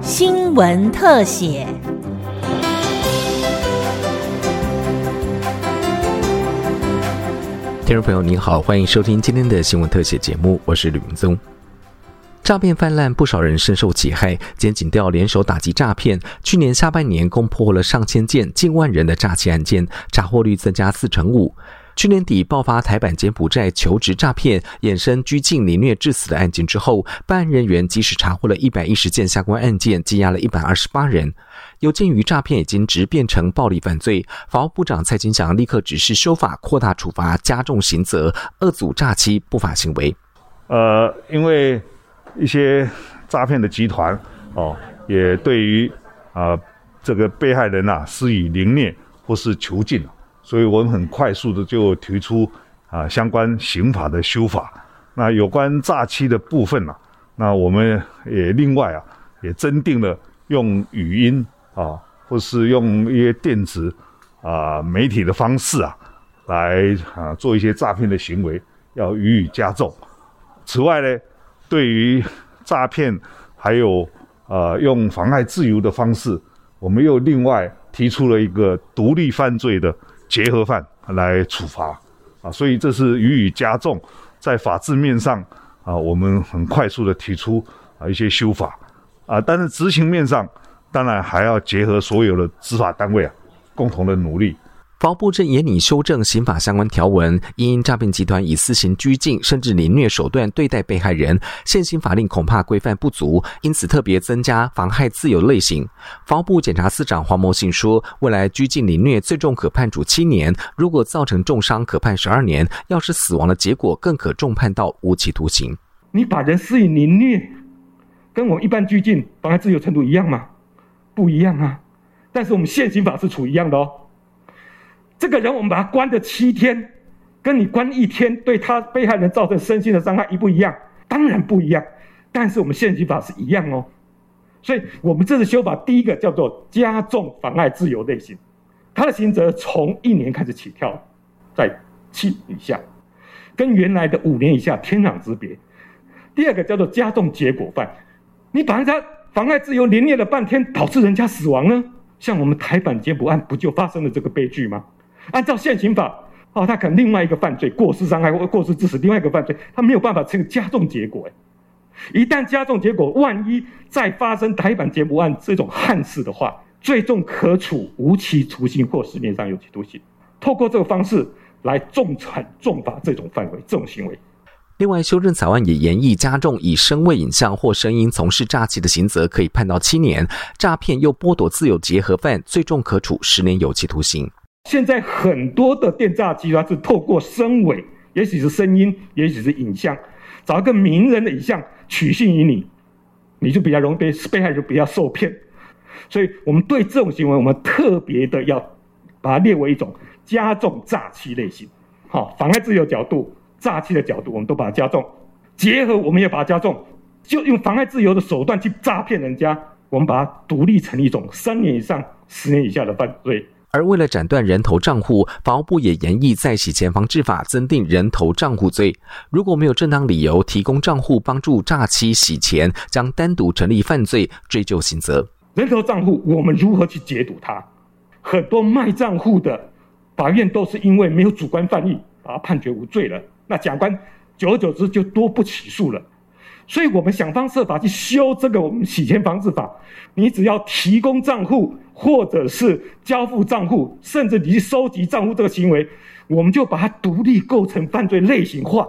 新闻特写。听众朋友您好，欢迎收听今天的新闻特写节目，我是吕明宗。诈骗泛滥，不少人深受其害。检警调联手打击诈骗，去年下半年共破获了上千件、近万人的诈欺案件，查获率增加四成五。去年底爆发台版柬埔寨求职诈骗、衍生拘禁、凌虐致死的案件之后，办案人员即使查获了一百一十件相关案件，羁押了一百二十八人。有鉴于诈骗已经直变成暴力犯罪，法务部长蔡金祥立刻指示修法，扩大处罚，加重刑责，遏阻诈欺不法行为。呃，因为一些诈骗的集团哦，也对于啊这个被害人呐施以凌虐或是囚禁。所以我们很快速的就提出啊相关刑法的修法。那有关诈欺的部分呢，那我们也另外啊也增订了用语音啊或是用一些电子啊媒体的方式啊来啊做一些诈骗的行为，要予以加重。此外呢，对于诈骗还有呃用妨碍自由的方式，我们又另外提出了一个独立犯罪的。结合犯来处罚啊，所以这是予以加重，在法制面上啊，我们很快速的提出啊一些修法啊，但是执行面上当然还要结合所有的执法单位啊，共同的努力。法务部正严拟修正刑法相关条文，因诈骗集团以私刑拘禁甚至凌虐手段对待被害人，现行法令恐怕规范不足，因此特别增加妨害自由类型。法务部检察司长黄某信说，未来拘禁凌虐最重可判处七年，如果造成重伤可判十二年，要是死亡的结果更可重判到无期徒刑。你把人施以凌虐，跟我一般拘禁妨害自由程度一样吗？不一样啊，但是我们现行法是处一样的哦。这个人我们把他关的七天，跟你关一天，对他被害人造成身心的伤害一不一样？当然不一样。但是我们现行法是一样哦，所以我们这次修法第一个叫做加重妨碍自由类型，他的刑责从一年开始起跳，在七以下，跟原来的五年以下天壤之别。第二个叫做加重结果犯，你把人家妨碍自由连练了半天，导致人家死亡呢？像我们台版劫捕案不就发生了这个悲剧吗？按照现行法，哦，他可能另外一个犯罪过失伤害或过失致死，另外一个犯罪，他没有办法成加重结果。哎，一旦加重结果，万一再发生台版劫捕案这种憾事的话，最重可处无期徒刑或十年以上有期徒刑。透过这个方式来重惩重罚这种范围、这种行为。另外，修正草案也严议加重以声位影像或声音从事诈欺的刑责，可以判到七年；诈骗又剥夺自由结合犯，最重可处十年有期徒刑。现在很多的电诈集团是透过声尾，也许是声音，也许是影像，找一个名人的影像取信于你，你就比较容易被被害人比较受骗。所以我们对这种行为，我们特别的要把它列为一种加重诈欺类型。好，妨碍自由角度、诈欺的角度，我们都把它加重。结合，我们也把它加重，就用妨碍自由的手段去诈骗人家，我们把它独立成一种三年以上、十年以下的犯罪。而为了斩断人头账户，法务部也严议在洗钱防治法增订人头账户罪。如果没有正当理由提供账户帮助诈欺洗钱，将单独成立犯罪，追究刑责。人头账户我们如何去解读它？很多卖账户的法院都是因为没有主观犯意，把他判决无罪了。那假官久而久之就多不起诉了。所以我们想方设法去修这个我们洗钱防治法。你只要提供账户，或者是交付账户，甚至你去收集账户这个行为，我们就把它独立构成犯罪类型化。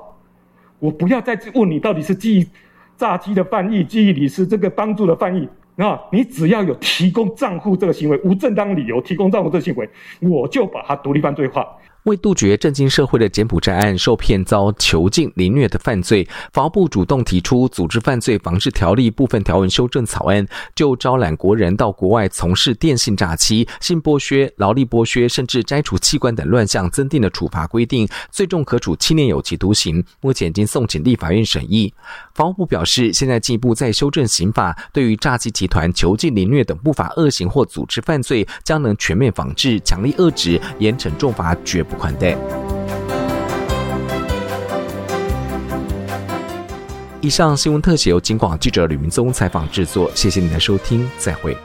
我不要再问你到底是记忆诈欺的犯意，记忆你是这个帮助的犯意啊？你只要有提供账户这个行为，无正当理由提供账户这个行为，我就把它独立犯罪化。为杜绝震惊社会的柬埔寨案受骗遭囚禁凌虐的犯罪，法务部主动提出《组织犯罪防治条例》部分条文修正草案，就招揽国人到国外从事电信诈欺、性剥削、劳力剥削，甚至摘除器官等乱象，增订了处罚规定，最重可处七年有期徒刑。目前已经送请立法院审议。法务部表示，现在进一步在修正刑法，对于诈欺集团囚禁凌虐等不法恶行或组织犯罪，将能全面防治，强力遏止，严惩重罚，绝不。款待。以上新闻特写由金广记者吕明宗采访制作，谢谢您的收听，再会。